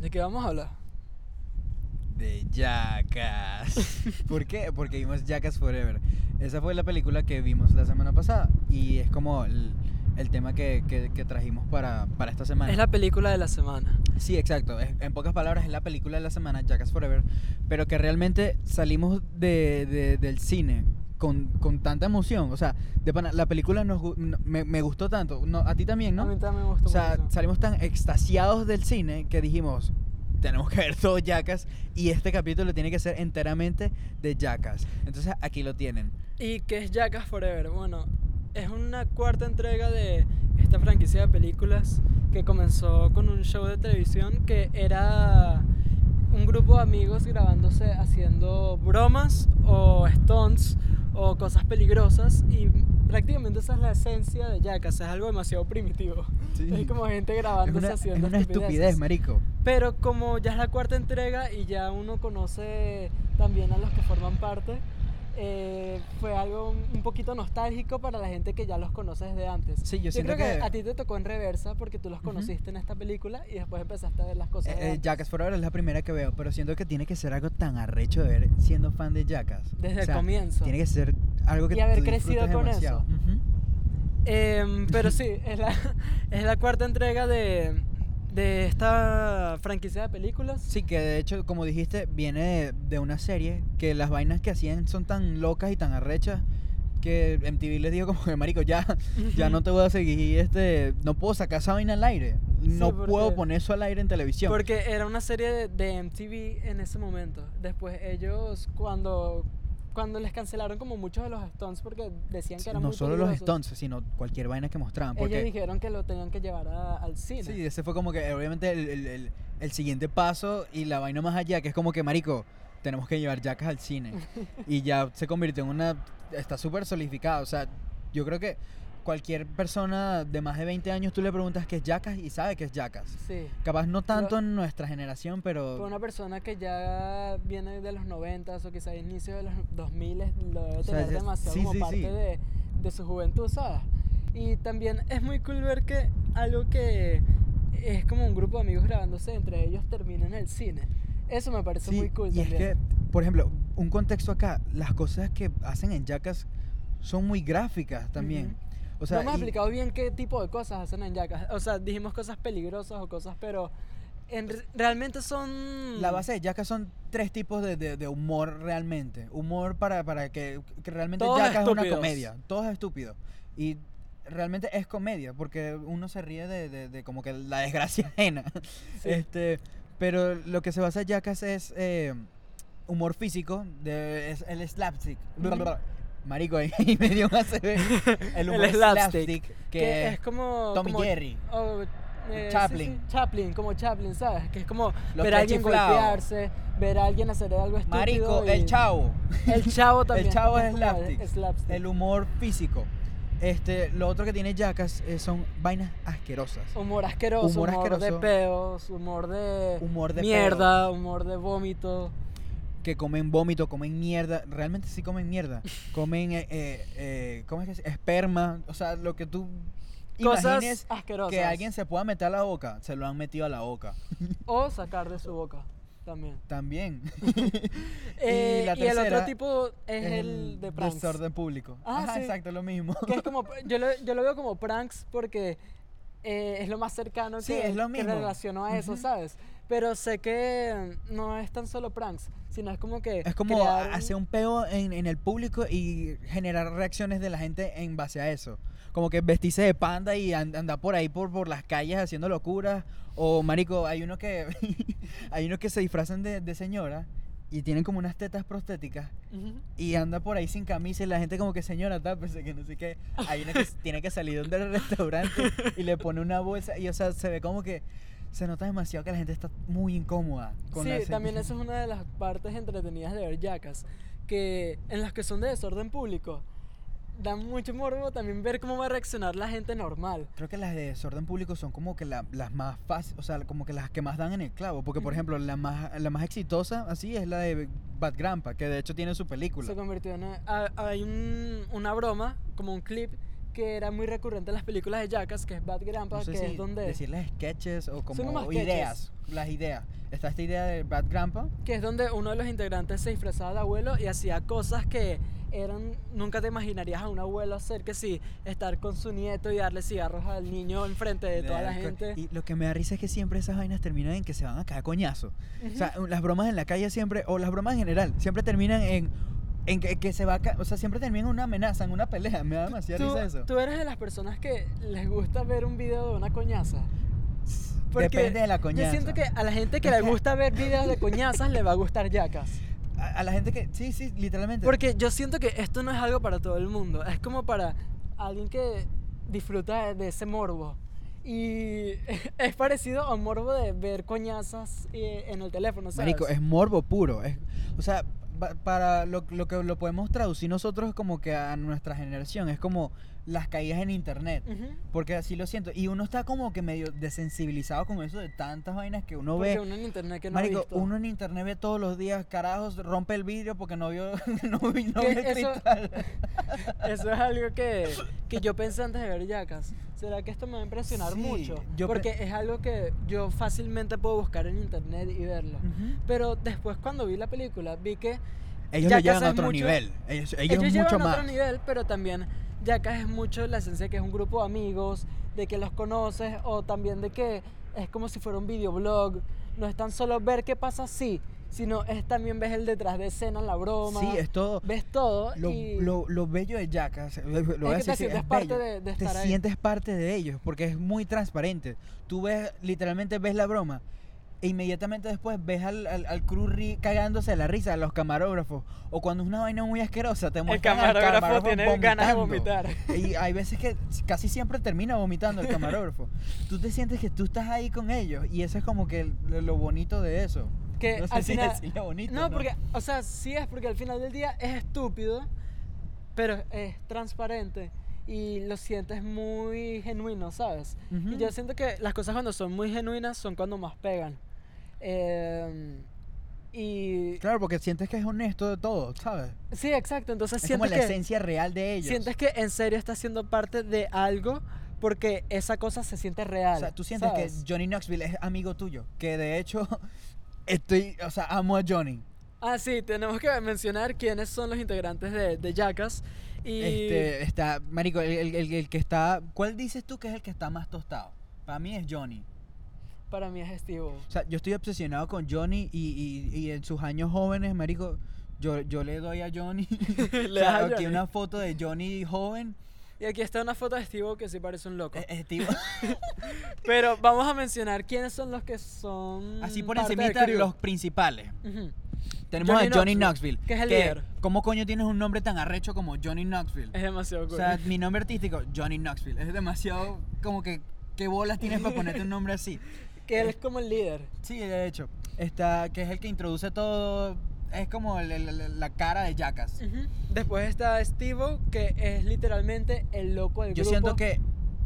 ¿De qué vamos a hablar? De Jackass. ¿Por qué? Porque vimos Jackass Forever. Esa fue la película que vimos la semana pasada y es como el, el tema que, que- que trajimos para, para esta semana. Es la película de la semana. Sí, exacto. Es- en pocas palabras, es la película de la semana, Jackass Forever, pero que realmente salimos de, de- del cine con, con tanta emoción. O sea, de pana, la película nos, gu- no- me, me gustó tanto. No, a ti también, A ¿no? mí también me gustó O sea, mucho. salimos tan extasiados del cine que dijimos, tenemos que ver todo Jackass y este capítulo tiene que ser enteramente de Jackass. Entonces aquí lo tienen. ¿Y qué es Jackass Forever? Bueno, es una cuarta entrega de esta franquicia de películas que comenzó con un show de televisión que era un grupo de amigos grabándose haciendo bromas o stunts o cosas peligrosas y prácticamente esa es la esencia de Jackass, es algo demasiado primitivo. Sí. Es como gente Es grabándose una, es una estupidez, marico. Pero como ya es la cuarta entrega y ya uno conoce también a los que forman parte, eh, fue algo un- un poquito nostálgico para la gente que ya los conoce desde antes. Sí, yo siento creo que, que- a ti te tocó en reversa porque tú los conociste en esta película y después empezaste a ver las cosas. Eh, eh. Jackass Forever es la primera que veo, pero siento que tiene que ser algo tan arrecho de ver siendo fan de Jackass. Desde O el comienzo. Tiene que ser algo que Y haber tú crecido con demasiado. eso. Em, pero sí, es la, es la cuarta entrega de, de esta franquicia de películas. Sí, que de hecho, como dijiste, viene de, de una serie que las vainas que hacían son tan locas y tan arrechas que MTV les dijo como que marico, ya, ya no te voy a seguir, este, no puedo sacar esa vaina al aire, no porque- puedo poner eso al aire en televisión. Porque era una serie de, de MTV en ese momento. Después ellos cuando cuando les cancelaron como muchos de los stunts porque decían que eran no muy solo los stunts, sino cualquier vaina que mostraban. Ellos Porque, dijeron que lo tenían que llevar a- al cine. sí, ese fue como que obviamente el, el- el- el siguiente paso y la vaina más allá, que es como que, marico, tenemos que llevar Jackass al cine. y ya se convirtió en una... Está súper solidificado. O sea, yo creo que cualquier persona de más de 20 años tú le preguntas qué es Jackass y sabe qué es Jackass. Sí. Capaz no tanto Pero- en nuestra generación, pero... Para una persona que ya viene de los 90 o quizás inicio de los 2000 lo debe O sea, tener es- demasiado sí, como sí, parte. De, de su juventud, ¿sabes? Y también es muy cool ver que algo que es como un grupo de amigos grabándose entre ellos termina en el cine. Eso me parece muy cool y es también. que, por ejemplo, un contexto acá, las cosas que hacen en Jackass son muy gráficas también. Ujú. O sea, no hemos y- explicado bien qué tipo de cosas hacen en Jackass. O sea, dijimos cosas peligrosas o cosas, pero en, re- realmente son... La base de Jackass son tres tipos de, de- de humor realmente. Humor para, para que, que realmente Todos Jackass es una estúpidos. comedia. Todo es estúpido. Y realmente es comedia, porque uno se ríe de, de- de como que la desgracia ajena. Sí. Este, pero lo que se basa en Jackass es eh, humor físico, de, es el slapstick. Marico, ahí me dio ACV. El El humor slapstick, slapstick, que, que, es como... Tommy como- Jerry. o, eh, sí, Chaplin. sí, Chaplin, como Chaplin, ¿sabes? Que es como Los ver a alguien pechiflados. golpearse, ver a alguien hacer algo estúpido. Marico, y- el chavo. El chavo también. El chavo es slapstick. slapstick. El humor físico. Este, lo otro que tiene Jackass eh, son vainas asquerosas. Humor asqueroso, Humor humor, de asqueroso. peos, humor de, Humor de mierda, humor de vómito. Que comen vómito, comen mierda. Realmente sí comen mierda. Comen, eh, eh, ¿cómo es que se- Esperma. O sea, lo que tú Cosas imagines asquerosas. que alguien se pueda meter a la boca, se lo han metido a la boca. O sacar de su boca también. También. Eh, la y el otro tercera tipo es, el de pranks. Desorden público. Ah, Ajá, sí. exacto, lo mismo. Que es como, yo lo, yo lo veo como pranks porque eh, es lo más cercano Sí, que, es lo que mismo. relaciono a eso. ¿sabes? Pero sé que no es tan solo pranks, sino es como que Es como crear hacer un peo en, en el público y generar reacciones de la gente en base a eso. Como que vestirse de panda y and- andar por ahí por, por las calles haciendo locuras. O, marico, hay uno que hay unos que se disfrazan de, de señora y tienen como unas tetas prostéticas Ujú. y anda por ahí sin camisa y la gente como que señora tápese que no sé qué hay uno que tiene que salir del restaurante y le pone una bolsa y o sea se ve como que se nota demasiado que la gente está muy incómoda con Sí, la también eso es una de las partes entretenidas de ver Jackass, que en las que son de desorden público, da mucho morbo también ver cómo va a reaccionar la gente normal. Creo que las de desorden público son como que la- las más fáciles, o sea, como que las que más dan en el clavo. Porque, por ejemplo, la más, la más exitosa así es la de Bad Grandpa, que de hecho tiene su película. Se convirtió en... a- Hay un- una broma, como un clip, que era muy recurrente en las películas de Jackass, que es Bad Grandpa, No sé que si es donde decirles sketches o como sketches. ideas, las ideas. Está esta idea de Bad Grandpa. que es donde uno de los integrantes se disfrazaba de abuelo y hacía cosas que eran nunca te imaginarías a un abuelo hacer que sí estar con su nieto y darle cigarros al niño enfrente de toda la gente Y lo que me da risa es que siempre esas vainas terminan en que se van a caer coñazo. O sea, las bromas en la calle siempre, o las bromas en general, siempre terminan en, en que, que se va a O sea, siempre terminan en una amenaza, en una pelea. Me da demasiada ¿Tú, risa eso. tú eres de las personas que les gusta ver un video de una coñaza. Depende de la coñaza. Yo siento que a la gente que le gusta ver videos de coñazas le va a gustar Jackass. A, a la gente que. Sí, sí, literalmente. Porque yo siento que esto no es algo para todo el mundo. Es como para alguien que disfruta de, ese morbo. Y es parecido a un morbo de ver coñazas eh, en el teléfono, ¿sabes? Marico, es morbo puro. Es, o sea, pa- para lo, lo que lo podemos traducir nosotros como que a nuestra generación, es como las caídas en internet. Ujú. Porque así lo siento. Y uno está como que medio desensibilizado con eso de tantas vainas que uno Porque ve. uno en internet que no ha Marico, visto. uno en internet ve todos los días, carajos, rompe el vidrio porque no vio, no, no vio el eso- cristal. Eso es algo que, que yo pensé antes de ver Jackass. ¿Será que esto me va a impresionar Sí, mucho? yo Porque es algo que yo fácilmente puedo buscar en internet y verlo. Ujú. Pero después cuando vi la película vi que Ellos lo llevan a otro mucho- nivel. Ellos, ellos, ellos mucho llevan a más. otro nivel, pero también Jackass es mucho la esencia que es un grupo de amigos, de que los conoces o también de que es como si fuera un videoblog. No es tan solo ver qué pasa así, sino es también ves el detrás de escena, la broma. Sí, es todo. ves todo Lo, y lo, lo bello de Jackass, lo, lo voy a que te sientes es parte de- de te estar ahí. sientes parte de ellos porque es muy transparente. Tú ves, literalmente ves la broma e inmediatamente después ves al, al, al crew ri- cagándose de la risa, a los camarógrafos. O cuando es una vaina muy asquerosa, te el muestran al camarógrafo camarógrafo tiene ganas de vomitando. vomitar. Y hay veces que casi siempre termina vomitando el camarógrafo. Tú te sientes que tú estás ahí con ellos y eso es como que lo, bonito de eso. Que no sé al si final- decirle bonito. No, porque, o sea, sí es porque al final del día es estúpido, pero es transparente y lo sientes muy genuino, ¿sabes? Y Ujú. yo siento que las cosas cuando son muy genuinas son cuando más pegan. Eh, y Claro, porque sientes que es honesto de todo, ¿sabes? sí, exacto. Entonces Es como sientes la que, esencia real de ellos. sientes que en serio estás siendo parte de algo porque esa cosa se siente real. O sea, tú sientes ¿sabes? que Johnny Knoxville es amigo tuyo. Que de hecho, estoy, o sea, amo a Johnny. Ah, sí, tenemos que mencionar quiénes son los integrantes de, de Jackass. Y Este, está, marico, el, el- el- el que está, ¿cuál dices tú que es el que está más tostado? Para mí es Johnny. Para mí es Steve. O sea, yo estoy obsesionado con Johnny y, y- y en sus años jóvenes, marico, yo, yo le doy a Johnny. Le O sea, aquí Johnny. una foto de Johnny joven. Y aquí está una foto de Steve que sí parece un loco. eh, tipo, Pero vamos a mencionar quiénes son los que son. así por crew. los principales. Ujú. Tenemos Johnny a Johnny Knoxville, Knoxville. que es el líder. ¿Cómo coño tienes un nombre tan arrecho como Johnny Knoxville? Es demasiado O cool. sea, mi nombre artístico, Johnny Knoxville. Es demasiado como que, ¿qué bolas tienes para ponerte un nombre así? Que él es como el líder. Sí, de hecho. Está, que es el que introduce todo. Es como el- el- el- la cara de Jackass. Después está Steve que es literalmente el loco del Yo grupo. siento que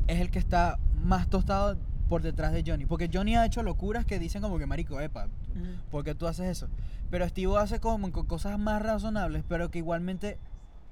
es el que está más tostado por detrás de Johnny. Porque Johnny ha hecho locuras que dicen como que, marico, epa, Ujú. ¿por qué tú haces eso? Pero Steve hace como cosas más razonables, pero que igualmente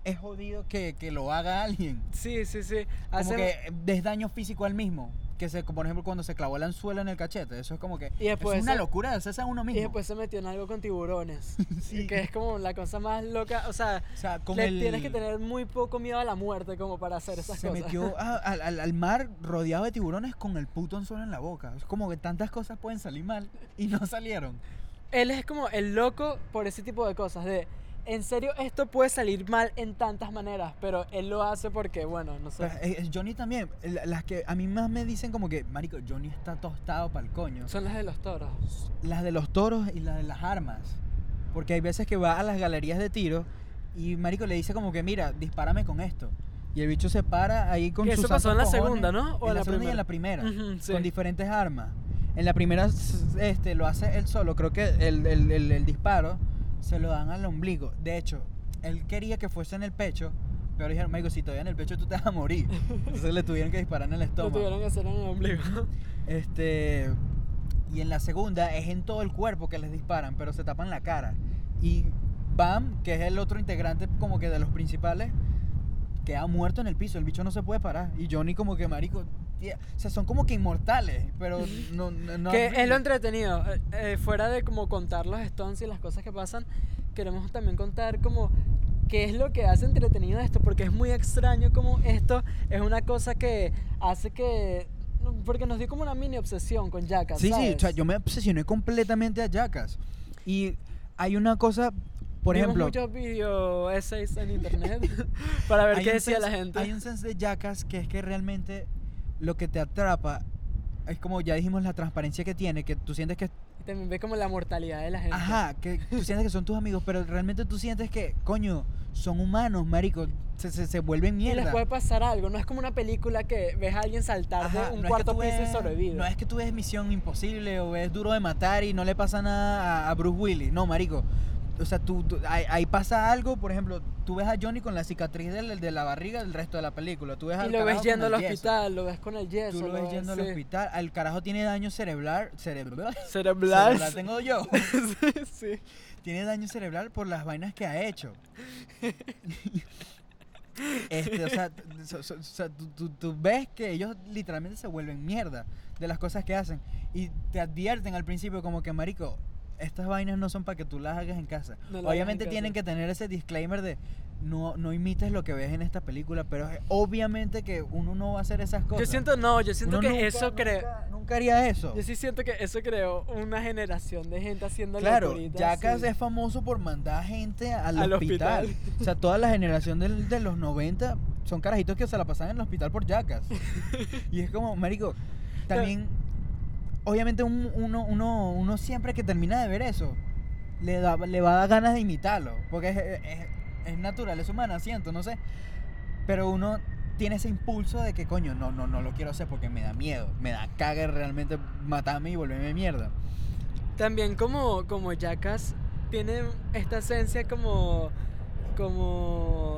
es jodido que, que lo haga alguien. Sí, sí, sí. Como Hace- que des daño físico al mismo. Que se, por ejemplo, cuando se clavó el anzuelo en el cachete. Eso es como que. Y después es una se- locura de hacerse a uno mismo. Y después se metió en algo con tiburones. Sí. Que es como la cosa más loca. O sea, o sea, le el, tienes que tener muy poco miedo a la muerte como para hacer esas se cosas. metió a- al, al- al mar rodeado de tiburones con el puto anzuelo en la boca. Es como que tantas cosas pueden salir mal y no salieron. Él es como el loco por ese tipo de cosas. De, en serio, esto puede salir mal en tantas maneras, pero él lo hace porque, bueno, no sé. Pero, eh, eh, Johnny también. la- Las que a mí más me dicen como que, marico, Johnny está tostado para el coño. Son las de los toros. Las de los toros y las de las armas. Porque hay veces que va a las galerías de tiro y marico le dice como que, mira, dispárame con esto. Y el bicho se para ahí con Que sus eso pasó en la cojones. segunda, ¿no? ¿O en la la segunda y en la primera? sí. Con diferentes armas. En la primera este, lo hace él solo. Creo que el, el- el- el disparo se lo dan al ombligo. De hecho, él quería que fuese en el pecho. Pero dijeron, marico, si todavía en el pecho tú te vas a morir. Entonces le tuvieron que disparar en el estómago. tuvieron que hacer en el ombligo. Este. Y en la segunda es en todo el cuerpo que les disparan, pero se tapan la cara. Y Bam, que es el otro integrante como que de los principales, queda muerto en el piso, el bicho no se puede parar. Y Johnny como que, marico, tía, o sea, son como que inmortales, pero no... no, no- que es lo entretenido. eh, eh, fuera de como contar los Stones y las cosas que pasan, queremos también contar como qué es lo que hace entretenido esto, porque es muy extraño como esto es una cosa que hace que... Porque nos dio como una mini obsesión con Jackass, Sí, sí, ¿sabes? o sea, yo me obsesioné completamente a Jackass. Y hay una cosa, por Vimos ejemplo... muchos video essays en internet para ver qué decía la sense- gente. Hay un sense de Jackass que es que realmente lo que te atrapa es como ya dijimos la transparencia que tiene, que tú sientes que Y también ve como la mortalidad de la gente. ajá, que tú sientes que son tus amigos, pero realmente tú sientes que coño, son humanos, marico, se, se, se vuelven Y les mierda. puede pasar algo, no es como una película que ves a alguien saltar de un no es que cuarto piso y ves- sobrevive. No es que tú ves Misión Imposible o ves Duro de Matar y no le pasa nada a, a Bruce Willis. No, marico. O sea, tú, tú- ahí, ahí pasa algo, por ejemplo, tú ves a Johnny con la cicatriz de, la- de la barriga el resto de la película. Tú ves y al lo ves yendo al hospital, lo ves con el yeso. Tú lo ves yendo al hospital. El carajo tiene daño cerebral. Cerebral. Cerebral. Cerebral tengo yo. sí, sí. tiene daño cerebral por las vainas que ha hecho. Este, o sea, so- so- tú ves que ellos literalmente se vuelven mierda de las cosas que hacen. Y te advierten al principio como que, marico, estas vainas no son para que tú las hagas en casa. No Obviamente en tienen casa. que tener ese disclaimer de no, no imites lo que ves en esta película, pero es- obviamente que uno no va a hacer esas cosas. Yo siento, no, yo siento Uno que nunca- eso creo. nunca- Nunca haría eso. Yo sí siento que eso creó una generación de gente haciendo Claro, Jackass sí. es famoso por mandar gente al, Al hospital. hospital. O sea, toda la generación del- de los 90 son carajitos que se la pasan en el hospital por Jackass. y es como, marico, también, obviamente un- uno, uno, uno siempre que termina de ver eso, le, da, le va a dar ganas de imitarlo. Porque es, es, es natural, es humana, siento, no sé. Pero uno tiene ese impulso de que, coño, no, no, no lo quiero hacer porque me da miedo. Me da caga realmente matarme y volverme mierda. También como, como Jackass tiene esta esencia como, como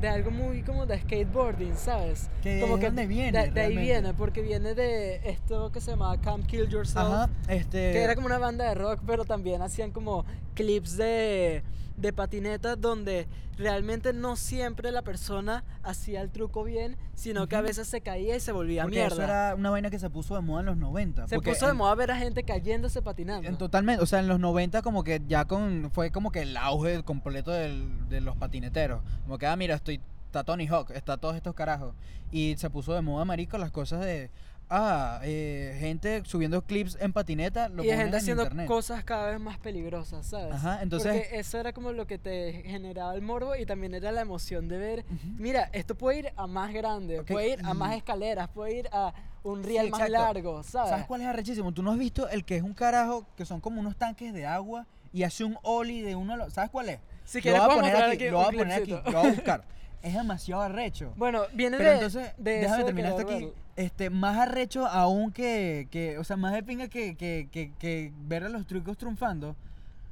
de algo muy como de skateboarding, ¿sabes? Que como de dónde viene, De, de ahí viene, porque viene de esto que se llamaba Camp Kill Yourself, Ajá, este... que era como una banda de rock, pero también hacían como clips de, de patineta donde realmente no siempre la persona hacía el truco bien, sino que a veces se caía y se volvía Porque mierda. eso era una vaina que se puso de moda en los 90. se puso de moda ver a gente cayéndose patinando. en totalmente, o sea, en los 90 como que ya con fue como que el auge completo del- de los patineteros. Como que, ah, mira, estoy está Tony Hawk, está todos estos carajos. Y se puso de moda, marico, las cosas de ah, eh, gente subiendo clips en patineta, lo y ponen gente en haciendo internet. cosas cada vez más peligrosas, ¿sabes? Ajá, entonces- Porque eso era como lo que te generaba el morbo y también era la emoción de ver, Ujú. mira, esto puede ir a más grande, Ok, puede ir a más y- escaleras, puede ir a un Sí, riel más exacto. largo, ¿sabes? ¿Sabes cuál es arrechísimo? Tú no has visto el que es un carajo que son como unos tanques de agua y hace un ollie de uno. ¿Sabes cuál es? Si lo voy a poner aquí, aquí lo voy a poner aquí, lo voy a buscar. Es demasiado arrecho. Bueno, viene Pero de, entonces, de déjame eso de terminar esto aquí. Este, más arrecho aún que, que, o sea, más de pinga que, que, que, que ver a los trucos triunfando,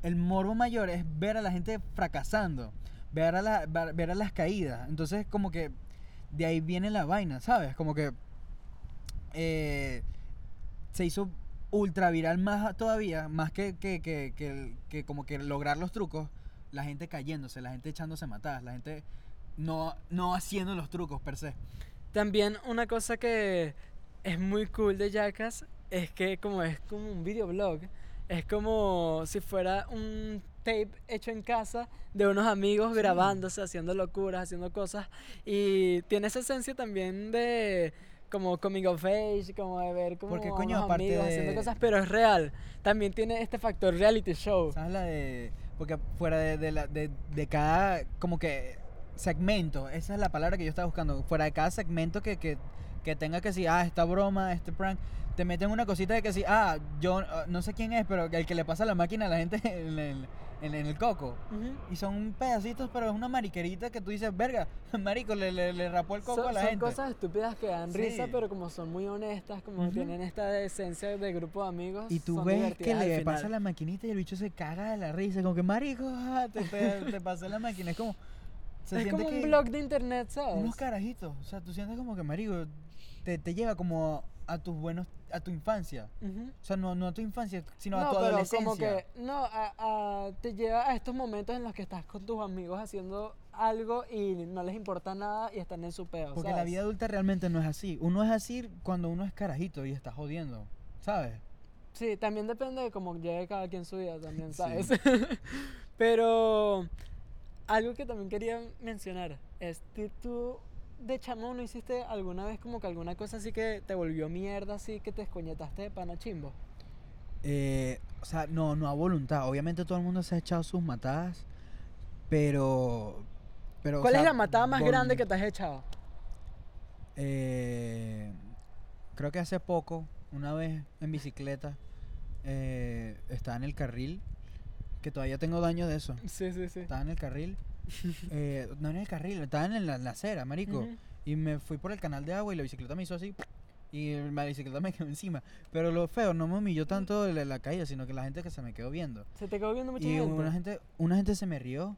el morbo mayor es ver a la gente fracasando, ver a, la, ver a las caídas. Entonces, como que de ahí viene la vaina, ¿sabes? Como que eh, se hizo ultra viral más todavía, más que, que, que, que, que como que lograr los trucos, la gente cayéndose, la gente echándose matadas, la gente no, no haciendo los trucos per se. También una cosa que es muy cool de Jackass es que como es como un videoblog, es como si fuera un tape hecho en casa de unos amigos Sí. grabándose, haciendo locuras, haciendo cosas y tiene esa esencia también de como coming of age, como de ver como Porque, coño, unos aparte amigos de- haciendo cosas, pero es real. También tiene este factor reality show. ¿Sabes la de.? Porque fuera de, de, la, de, de cada. Como que. Segmento, esa es la palabra que yo estaba buscando. Fuera de cada segmento que, que, que tenga que decir, ah, esta broma, este prank, te meten una cosita de que sí, ah, yo ah, no sé quién es, pero el que le pasa la máquina a la gente en el, en, en el coco. Ujú. Y son pedacitos, pero es una mariquerita que tú dices, verga, marico, le, le, le rapó el coco Son, a la son gente. cosas estúpidas que dan risa, Sí. pero como son muy honestas, como Ujú. tienen esta esencia de grupo de amigos. Y tú son ves que le pasa la maquinita y el bicho se caga de la risa, como que marico, ah, te, te, te pasó la máquina. Es como. Se es como un blog de internet, ¿sabes? Unos carajitos. O sea, tú sientes como que marico, te, te lleva como a tus buenos. a tu infancia. Ujú. O sea, no, no a tu infancia, sino a No, tu pero adolescencia. como que no, a- a- te lleva a estos momentos en los que estás con tus amigos haciendo algo y no les importa nada y están en su peo. Porque la ¿sabes? vida adulta realmente no es así. Uno es así cuando uno es carajito y está jodiendo, ¿sabes? Sí, también depende de cómo llegue cada quien su vida también, Sí. ¿sabes? Pero algo que también quería mencionar es que tú de chamo no hiciste alguna vez como que alguna cosa así que te volvió mierda, así que te escoñetaste de pana chimbo. Eh, o sea, no, no a voluntad. Obviamente todo el mundo se ha echado sus matadas, pero... pero o ¿Cuál es la matada más grande que te has echado? Eh, creo que hace poco, una vez en bicicleta, eh, estaba en el carril, que todavía tengo daño de eso. Sí, sí, sí. Estaba en el carril, eh, no en el carril, estaba en la, en la acera, marico. Y me fui por el canal de agua y la bicicleta me hizo así. Y la bicicleta me quedó encima. Pero lo feo, no me humilló tanto la, la caída, sino que la gente que se me quedó viendo. Se te quedó viendo mucha Y gente. una gente, una gente se me rió.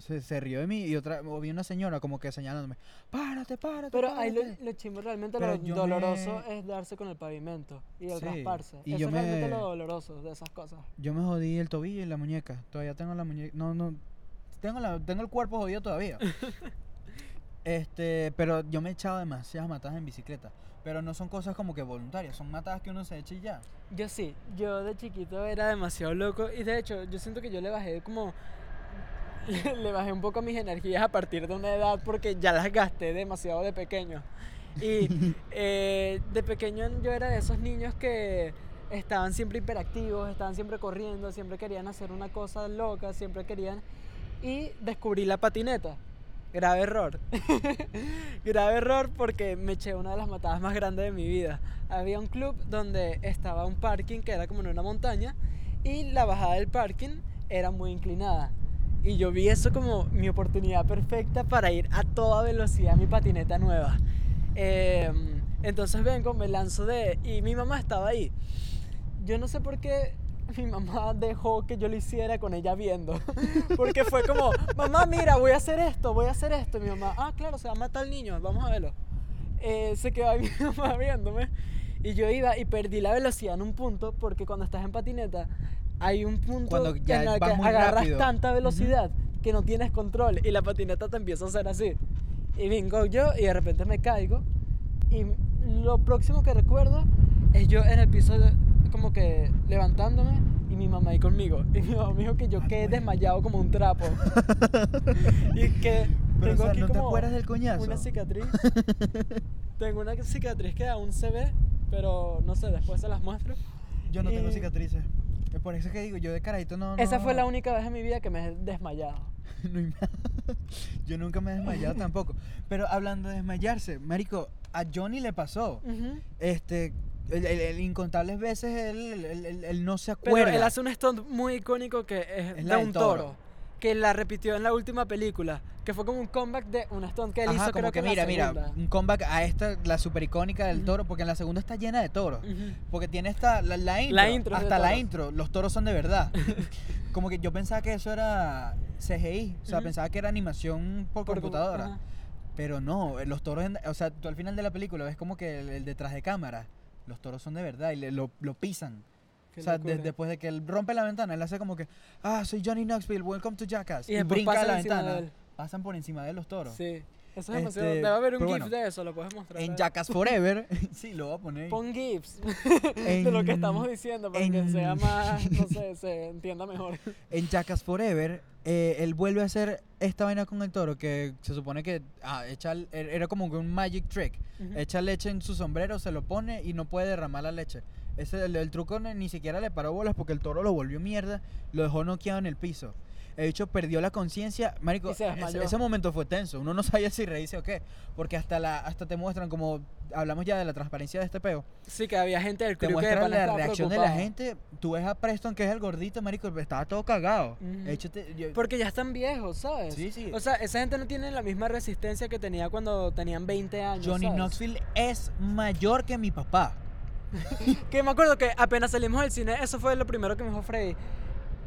Se, se rió de mí y otra, o vi una señora como que señalándome, párate, párate. Pero ahí lo, párate". lo chimbo realmente Pero lo doloroso me- es darse con el pavimento y el Sí, rasparse. y Eso yo es realmente me- lo doloroso de esas cosas. Yo me jodí el tobillo y la muñeca. Todavía tengo la muñeca. No, no. Tengo, la, tengo el cuerpo jodido todavía. este, pero yo me he echado demasiadas matadas en bicicleta. Pero no son cosas como que voluntarias, son matadas que uno se echa y ya. Yo sí, yo de chiquito era demasiado loco y de hecho yo siento que yo le bajé como le bajé un poco mis energías a partir de una edad porque ya las gasté demasiado de pequeño. Y eh, de pequeño yo era de esos niños que estaban siempre hiperactivos, estaban siempre corriendo, siempre querían hacer una cosa loca, siempre querían... Y descubrí la patineta. Grave error. Grave error porque me eché una de las matadas más grandes de mi vida. Había un club donde estaba un parking que era como en una montaña y la bajada del parking era muy inclinada. Y yo vi eso como mi oportunidad perfecta para ir a toda velocidad a mi patineta nueva. Em, entonces vengo, me lanzo de... Y mi mamá estaba ahí. Yo no sé por qué mi mamá dejó que yo lo hiciera con ella viendo. Porque fue como, mamá, mira, voy a hacer esto, voy a hacer esto. Y mi mamá, ah, claro, se va a matar el niño, vamos a verlo. Eh, se quedó ahí mi mamá viéndome. Y yo iba y perdí la velocidad en un punto, porque cuando estás en patineta, hay un punto Cuando ya en el que muy agarras rápido. tanta velocidad que no tienes control y la patineta te empieza a hacer así. Y vengo yo y de repente me caigo. Y lo próximo que recuerdo es yo en el piso, de- como que levantándome y mi mamá ahí conmigo. Y mi mamá me dijo que yo Ah, quedé pues. desmayado como un trapo. y que Pero, o tengo sea, aquí ¿no te como acuerdas del coñazo? una cicatriz. tengo una cicatriz que aún se ve, pero no sé, después se las muestro. Yo no tengo Y- cicatrices. Es por eso que digo, yo de carajito no. Esa no- fue la única vez en mi vida que me he desmayado. no yo nunca me he desmayado tampoco. Pero hablando de desmayarse, Marico, a Johnny le pasó. Ujú. Este. El, el- el incontables veces él, él- él- él no se Pero acuerda. él hace un stunt muy icónico que es, Es de la del un toro. toro. Que la repitió en la última película. Que fue como un comeback de un stunt que él Ajá, hizo, como creo que que, mira, la mira, un comeback a esta, la super icónica del Ujú. toro, porque en la segunda está llena de toros. Ujú. Porque tiene esta, la, la intro, La intro hasta la intro, los toros son de verdad. como que yo pensaba que eso era CGI, o sea, Ujú. pensaba que era animación por, Por- computadora. Pero no, los toros, en- o sea, tú al final de la película ves como que el, el detrás de cámara, los toros son de verdad y le- lo, lo pisan. Qué o sea, de- después de que él rompe la ventana, él hace como que, ah, soy Johnny Knoxville, welcome to Jackass. Y Y, brinca la ventana, pasan por encima de los toros. Sí. Eso es Este, demasiado. Debe haber un GIF bueno, de eso, lo puedes mostrar. En. Jackass Forever, sí, lo voy a poner. ahí. Pon GIFs de lo que estamos diciendo para que sea más, no sé, se entienda mejor. En Jackass Forever, eh, él vuelve a hacer esta vaina con el toro que se supone que ah, echa, er- era como un magic trick. Echa leche en su sombrero, se lo pone y no puede derramar la leche. Ese, el, el truco ni siquiera le paró bolas porque el toro lo volvió mierda, lo dejó noqueado en el piso. El hecho perdió la conciencia, marico. Ese- ese momento fue tenso. Uno no sabía si reírse o qué, porque hasta la hasta te muestran como hablamos ya de la transparencia de este peo. Sí, que había gente del Te de muestran la reacción de la gente. Tú ves a Preston que es el gordito, marico, estaba todo cagado. Ujú. De hecho, te- yo- Porque ya están viejos, ¿sabes? Sí, sí. O sea, esa gente no tiene la misma resistencia que tenía cuando tenían 20 años. Johnny ¿sabes? Knoxville es mayor que mi papá. Que me acuerdo que apenas salimos del cine, eso fue lo primero que me dijo Freddy.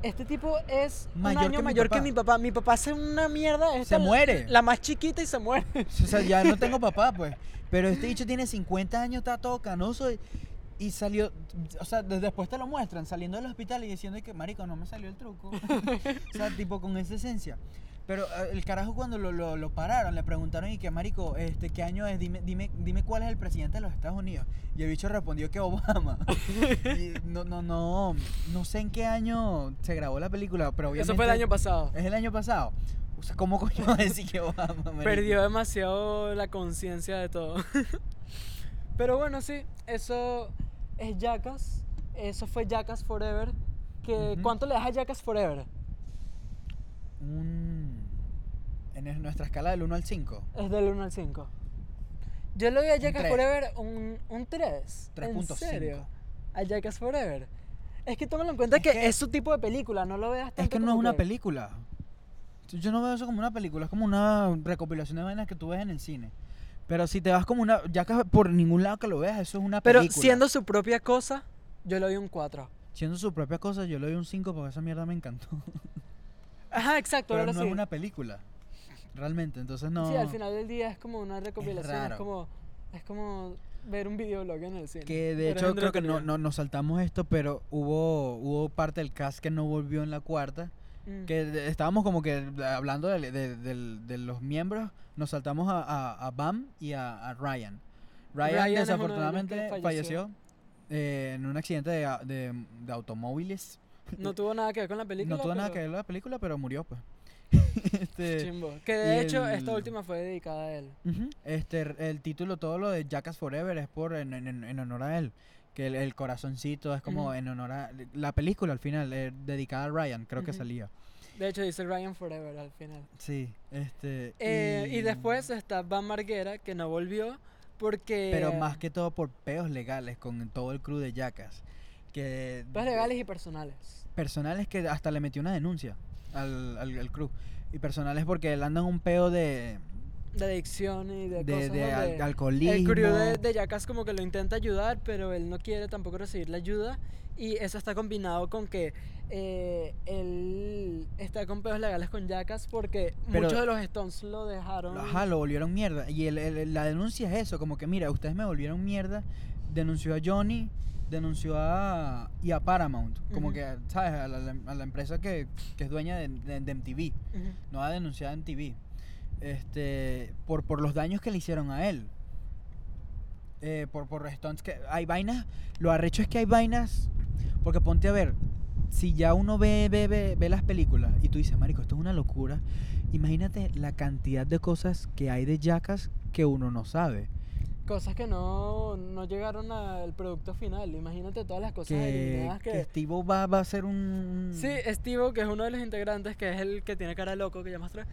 Este tipo es Mayor un año que mi mayor papá. que mi papá. Mi papá hace una mierda. esta Se muere. La más chiquita y se muere. O sea, ya no tengo papá, pues. Pero este dicho tiene 50 años, está todo canoso. Y, y salió, o sea, después te lo muestran saliendo del hospital y diciendo que, marico, no me salió el truco. o sea, tipo con esa esencia. Pero eh, el carajo cuando lo, lo, lo pararon, le preguntaron y que marico, este, ¿qué año es? Dime, dime, dime cuál es el presidente de los Estados Unidos. Y el bicho respondió que Obama. Y no, no, no, no sé en qué año se grabó la película, pero obviamente. Eso fue el año pasado. Es el año pasado. O sea, ¿cómo coño va a decir que Obama? marico? Perdió demasiado la conciencia de todo. Pero bueno, sí, eso es Jackass. Eso fue Jackass Forever. Que, Ujú. ¿Cuánto le das a Jackass Forever? Un- En es- nuestra escala del 1 al 5. Es del 1 al 5. Yo le doy a Jackass. Forever un, un 3. ¿En 3.5. serio? A Jackass Forever. Es que tómalo en cuenta Es que, que- es su tipo de película, no lo veas tanto Es que no es una que- película. Yo no veo eso como una película, es como una recopilación de vainas que tú ves en el cine. Pero si te vas como una. Ya que por ningún lado que lo veas, eso es una Pero película. siendo su propia cosa, yo le doy un 4. Siendo su propia cosa, yo le doy un 5 porque esa mierda me encantó. Ajá, exacto, Pero no sí. es una película. Realmente, entonces no. Sí, al final del día es como una recopilación, es, raro. como es como ver un videoblog en el cine. Que de es hecho creo que no, no nos saltamos esto, pero hubo, hubo parte del cast que no volvió en la cuarta. Mm. Que de- estábamos como que hablando de, de- del- de los miembros, nos saltamos a, a- a Bam y a, a Ryan. Ryan, Ryan es de desafortunadamente falleció. falleció, eh, en un accidente de, de- de automóviles. No tuvo nada que ver con la película. no tuvo nada que ver con la película, pero murió pues. este, Chimbo. Que de hecho el- esta última fue dedicada a él. este, el título, todo lo de Jackass Forever es por en, en- en honor a él. Que el, el corazoncito es como en honor a... La película al final, eh, dedicada a Ryan, creo que salía. De hecho dice Ryan Forever al final. Sí, este... Eh, y... después está Van Marguera, que no volvió porque... Pero más que todo por peos legales con todo el crew de Jackass. Que Peos legales y personales. Personales que hasta le metió una denuncia al, al, al crew. Y personales porque él anda en un peo de, De adicción y de, de, cosas de al- donde alcoholismo. El crew de, de Jackass como que lo intenta ayudar, pero él no quiere tampoco recibir la ayuda. Y eso está combinado con que eh, él está con pedos legales con Jackass porque Pero- muchos de los Stones lo dejaron. Ajá, lo volvieron mierda. Y el- el- la denuncia es eso, como que mira, ustedes me volvieron mierda. Denunció a Johnny, denunció a... y a Paramount. Como que, ¿sabes? A la, a la empresa que, que es dueña de, de, de MTV. No ha denunciado en TV este por, por los daños que le hicieron a él Eh, por por Stones que hay vainas lo arrecho es que hay vainas porque ponte a ver si ya uno ve ve, ve, ve las películas y tú dices marico esto es una locura imagínate la cantidad de cosas que hay de Jackass que uno no sabe Cosas que no, no llegaron al producto final. Imagínate todas las cosas que, que que... Steve va, va a ser un Sí, Steve, que es uno de los integrantes, que es el que tiene cara de loco, que ya mostré,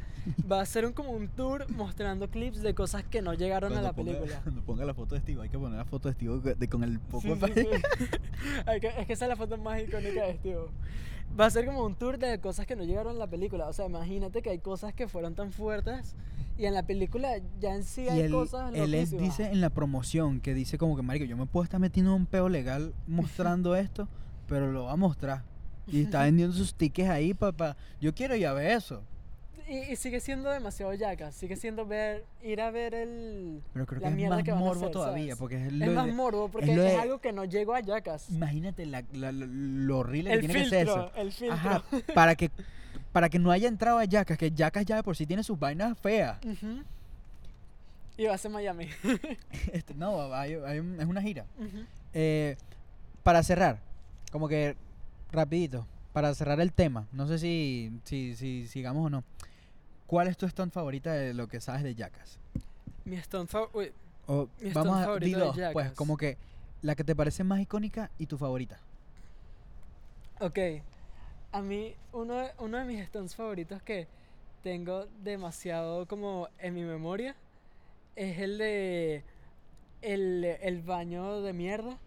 va a hacer un, como un tour mostrando clips de cosas que no llegaron a la película. cuando ponga la foto de Steve hay que poner la foto de Steve de- con el poco Sí, sí, sí. Es que esa es la foto más icónica de Steve. Va a ser como un tour de cosas que no llegaron a la película. O sea, imagínate que hay cosas que fueron tan fuertes y en la película ya en sí Y hay él, cosas él es- dice en la promoción que dice como que, marico, yo me puedo estar metiendo en un peo legal mostrando esto, pero lo va a mostrar. Y está vendiendo sus tickets ahí, papá. Yo quiero ir a ver eso. Y, y sigue siendo demasiado yaca. Sigue siendo ver, ir a ver el. Pero creo la que es mierda más que van a morbo hacer, todavía, ¿sabes? porque es, Es más morbo porque es, algo que no llegó a Jackass. Imagínate la, la- la- lo horrible El que tiene que ser eso. el filtro. Ajá, para que, para que no haya entrado a Jackass, que Jackass ya de por sí tiene sus vainas feas. Ujú. Y va a ser Miami. Este, no, hay- hay un- es una gira. Eh, para cerrar, como que rapidito, para cerrar el tema, no sé si, si, si sigamos o no. ¿Cuál es tu stunt favorita de lo que sabes de Jackass? Mi stunt favor- uy, O Mi vamos a di de dos, pues, como que la que te parece más icónica y tu favorita. Ok. A mí, uno, de- uno de mis stunts favoritos que tengo demasiado como en mi memoria es el de el, el baño de mierda,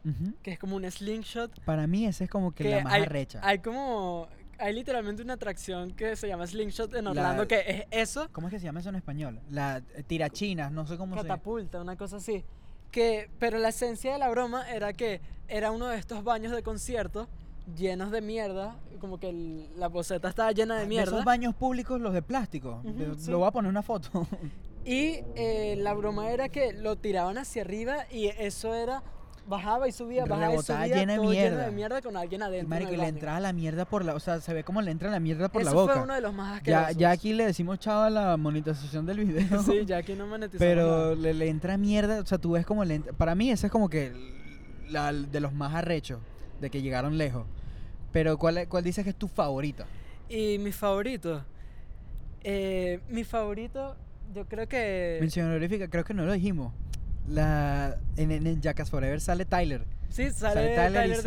que es como un slingshot. Para mí esa es como que, Que la más hay, arrecha. hay como, hay literalmente una atracción que se llama slingshot en La- Orlando, que es eso, ¿Cómo es que se llama eso en español? La tirachinas, no sé cómo se catapulta, una cosa así. Que, pero la esencia de la broma era que era uno de estos baños de concierto llenos de mierda, como que el- la boceta estaba llena de mierda. esos baños públicos, los de plástico. Ujú, De- sí. Lo voy a poner una foto. Y eh, la broma era que lo tiraban hacia arriba y eso era bajaba y subía, bajaba y subía, llena de todo lleno mierda. de mierda con alguien adentro. en Marico, el y le baño. entraba la mierda por la... O sea, se ve como le entra la mierda por Eso la boca. fue uno de los más ya, asquerosos. ya aquí le decimos chao a la monetización del video. Sí, ya aquí no monetizamos Pero le, le entra mierda, o sea, tú ves como le entra- Para mí ese es como que la, de los más arrechos, de que llegaron lejos. Pero ¿cuál, cuál dices que es tu favorito? Y mi favorito. eh, mi favorito, yo creo que. Mención honorífica, creo que no lo dijimos. La, en, en, en Jackass Forever sale Tyler. Sí, Sale, sale, Tyler, Tyler y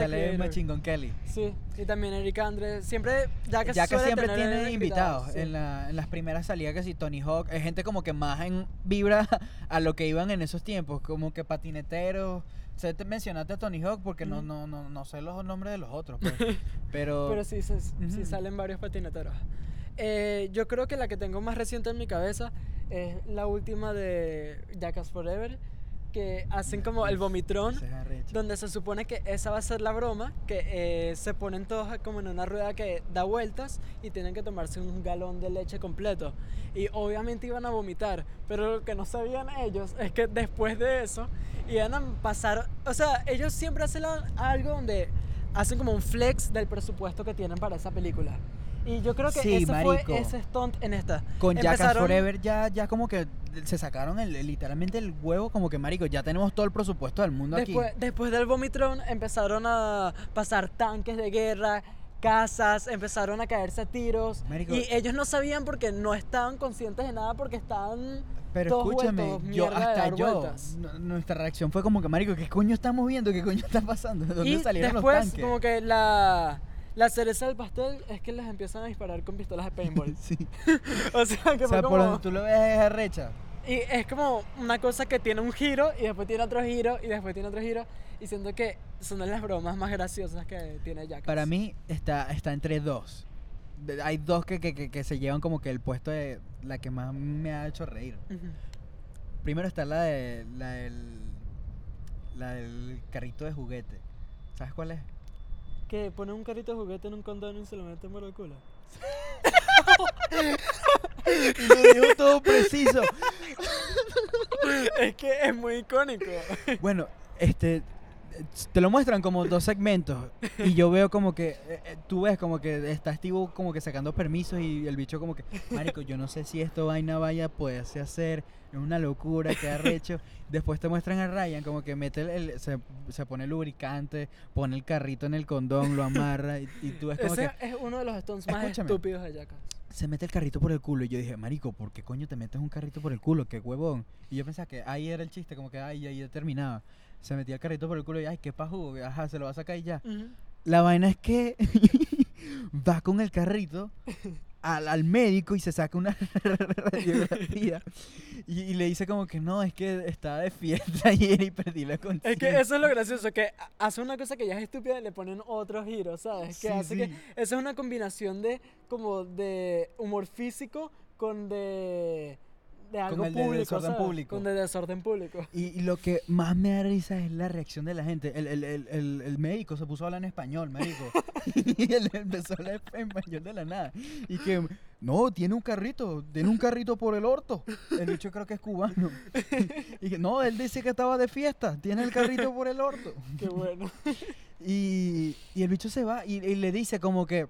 sale Gun Kelly. Sí, y también Eric Andre. Siempre, Jackass, Jackass siempre tener tiene invitados. sí. En, la- en las primeras salidas que si Tony Hawk, es gente como que más en vibra a lo que iban en esos tiempos, como que patineteros. O sea, te mencionaste a Tony Hawk porque no, Ujú. no, no, no sé los nombres de los otros, pues. pero, Pero sí, se- sí Ujú. salen varios patineteros. Eh, yo creo que la que tengo más reciente en mi cabeza es la última de Jackass Forever, que hacen como el vomitrón. donde se supone que esa va a ser la broma, que eh, se ponen todos como en una rueda que da vueltas y tienen que tomarse un galón de leche completo. Y obviamente iban a vomitar, pero lo que no sabían ellos es que después de eso iban a pasar, o sea, ellos siempre hacen algo donde hacen como un flex del presupuesto que tienen para esa película. Y yo creo que Sí, ese marico. fue ese stunt en esta. Con Jackass Forever ya, ya como que se sacaron el, literalmente el huevo, como que marico, ya tenemos todo el presupuesto del mundo Después, aquí. después del vomitrón empezaron a pasar tanques de guerra, casas, empezaron a caerse a tiros. Marico. Y ellos no sabían porque no estaban conscientes de nada porque estaban Pero escúchame, vueltos yo hasta yo, nuestra reacción fue como que marico, ¿qué coño estamos viendo? ¿Qué coño está pasando? ¿De dónde Y salieron después los tanques? como que la, la cereza del pastel es que les empiezan a disparar con pistolas de paintball. sí. o sea, que O fue sea, por donde tú lo ves es arrecha. Y es como una cosa que tiene un giro y después tiene otro giro y después tiene otro giro. Y siento que son de las bromas más graciosas que tiene Jackass. Para mí está, está entre dos. De- Hay dos que, que, que, que se llevan como que el puesto de la que más me ha hecho reír. Ujú. Primero está la de la del la del carrito de juguete. ¿Sabes cuál es? Que pone un carrito de juguete en un condón y se lo mete por el culo. Y lo dijo todo preciso. es que es muy icónico. Bueno, este te lo muestran como dos segmentos y yo veo como que eh, eh, tú ves como que está Steve como que sacando permisos y el bicho como que marico yo no sé si esto vaina vaya a poderse hacer es una locura qué arrecho después te muestran a Ryan como que mete el, el- se, se pone lubricante pone el carrito en el condón lo amarra y, y tú ves como Ese que es uno de los stunts más estúpidos de Jackass. se mete el carrito por el culo y yo dije, marico, ¿por qué coño te metes un carrito por el culo? Qué huevón. Y yo pensaba que ahí era el chiste, como que ahí ya terminaba. Se metía el carrito por el culo y ay, qué pajú, ajá, se lo va a sacar y ya. Ujú. La vaina es que va con el carrito al, al médico y se saca una radiografía y, y le dice como que no, es que estaba de fiesta ayer y perdí la conciencia. Es que eso es lo gracioso, que hace una cosa que ya es estúpida y le ponen otro giro, ¿sabes? Que Sí, hace sí. que esa es una combinación de como de humor físico con de de algo el de desorden ¿sabes? público. Con de desorden público. Y, y lo que más me da risa es la reacción de la gente. El, el, el, el, el médico se puso a hablar en español, médico. y él empezó a hablar en español de la nada. Y que, no, tiene un carrito, tiene un carrito por el orto. El bicho creo que es cubano. y que, no, él dice que estaba de fiesta, tiene el carrito por el orto. Qué bueno. Y, y el bicho se va y, y le dice como que,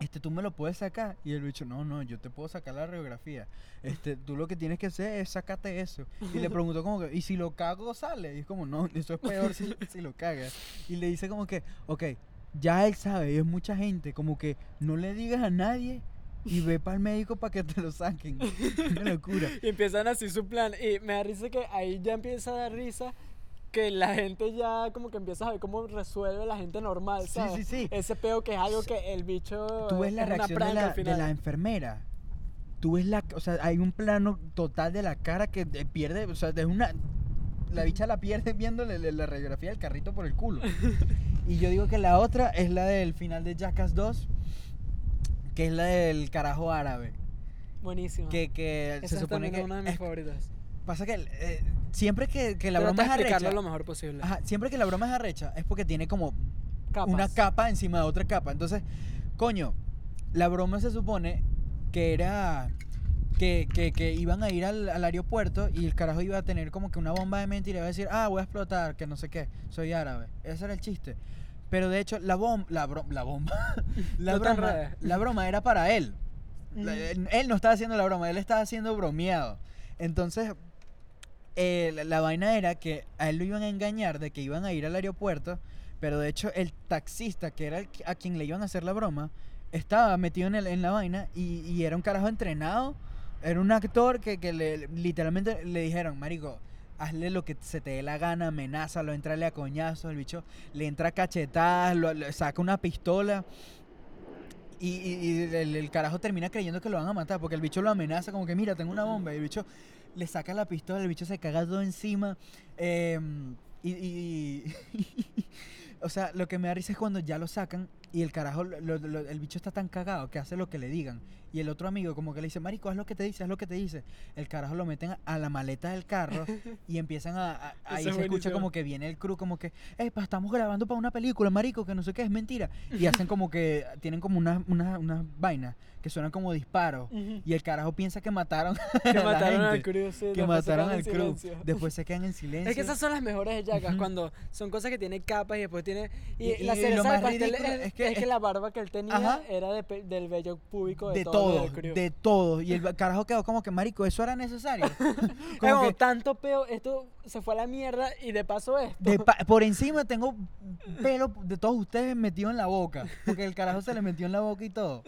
este, tú me lo puedes sacar. Y el bicho, no, no, yo te puedo sacar la radiografía. Este, tú lo que tienes que hacer es sacarte eso. Y le preguntó como que, ¿y si lo cago sale? Y es como, no, eso es peor si, si lo cagas. Y le dice como que, ok, ya él sabe, y es mucha gente, como que no le digas a nadie y ve para el médico para que te lo saquen. Una locura. Y empiezan así su plan. Y me da risa que ahí ya empieza a dar risa que la gente ya como que empieza a ver cómo resuelve la gente normal, Sí, ¿sabes? sí, sí. Ese peo que es algo que el bicho Tú ves la es reacción de la, de enfermera. Tú ves la, o sea, hay un plano total de la cara que eh, pierde, o sea, es una, la bicha la pierde viéndole la, la radiografía del carrito por el culo. y yo digo que la otra es la del final de Jackass 2, que es la del carajo árabe. Buenísimo. Que, que Esa se es supone que una de mis es- favoritas. pasa que eh, siempre que, que la broma es arrecha, lo mejor posible. ajá, siempre que la broma es arrecha es porque tiene como Capas. una capa encima de otra capa. Entonces, coño, la broma se supone que era que, que, que iban a ir al, al aeropuerto y el carajo iba a tener como que una bomba de mentira y iba a decir, ah, voy a explotar, que no sé qué, soy árabe. Ese era el chiste. Pero de hecho, la, bom la, bro- la bomba, la, No broma, la broma era para él. La- Mm. él no estaba haciendo la broma, él estaba haciendo bromeado. Entonces, eh, la, vaina era que a él lo iban a engañar de que iban a ir al aeropuerto, pero de hecho el taxista, que era a quien le iban a hacer la broma, estaba metido en, la vaina y, era un carajo entrenado, era un actor que, que literalmente le dijeron, Marico, hazle lo que se te dé la gana, amenázalo, entrale a coñazos, el bicho le entra cachetadas, lo- saca una pistola. Y el, el carajo termina creyendo que lo van a matar porque el bicho lo amenaza como que mira, tengo una bomba y el bicho le saca la pistola, el bicho se caga todo encima. em, y, y- o sea, lo que me da risa es cuando ya lo sacan y el carajo, lo- el bicho está tan cagado que hace lo que le digan. Y el otro amigo como que le dice, marico, haz lo que te dice, haz lo que te dice. El carajo lo meten a, la maleta del carro y empiezan a... a- ahí Eso se es escucha como que viene el crew como que, epa, estamos grabando para una película, marico, que no sé qué, es mentira. Y hacen como que, tienen como unas unas unas vainas que suenan como disparos. Y el carajo piensa que mataron Que a la mataron al crew, sí, Que mataron al crew. silencio. Después se quedan en silencio. Es que esas son las mejores de Jackass, cuando son cosas que tienen capas y después tiene... Y, Y- y la lo cereza más del pastel es, es que- es que la barba que él tenía Ajá. era de del vello púbico de, de todo, crew. de todo. Y el carajo quedó como que, marico, ¿eso era necesario? Es como como que tanto peo, esto se fue a la mierda y de paso esto. de pa- por encima tengo pelo de todos ustedes metido en la boca. Porque el carajo se le metió en la boca y todo.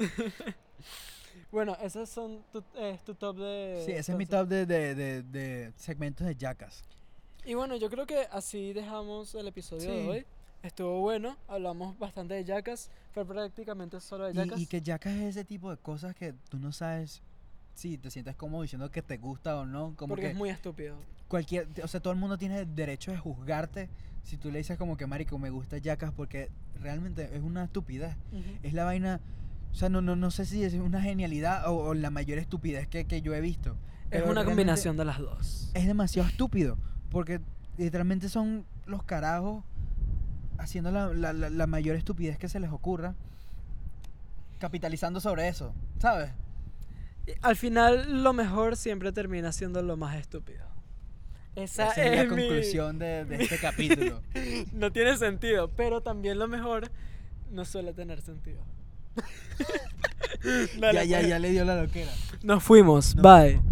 Bueno, esos son tu, es tu top de... Sí, ese es mi entonces. top de, de, de, de segmentos de Jackass. Y bueno, yo creo que así dejamos el episodio de Sí. hoy. Estuvo bueno, hablamos bastante de Jackass, fue prácticamente solo de Jackass. Y, y que Jackass es ese tipo de cosas que tú no sabes si te sientes cómodo diciendo que te gusta o no. Como porque que es muy estúpido. cualquier, o sea, todo el mundo tiene derecho de juzgarte si tú le dices como que marico me gusta Jackass porque realmente es una estupidez. Ujú. Es la vaina, o sea, no, no, no sé si es una genialidad o, o la mayor estupidez que, que yo he visto. Es una combinación de las dos. Es demasiado estúpido porque literalmente son los carajos haciendo la, la, la- la mayor estupidez que se les ocurra, capitalizando sobre eso, ¿sabes? Al final, lo mejor siempre termina siendo lo más estúpido. Esa, Esa es la mi- conclusión de, de este capítulo. No tiene sentido, pero también lo mejor no suele tener sentido. ya, ya, ya le dio la loquera. Nos fuimos. Nos Bye. fuimos.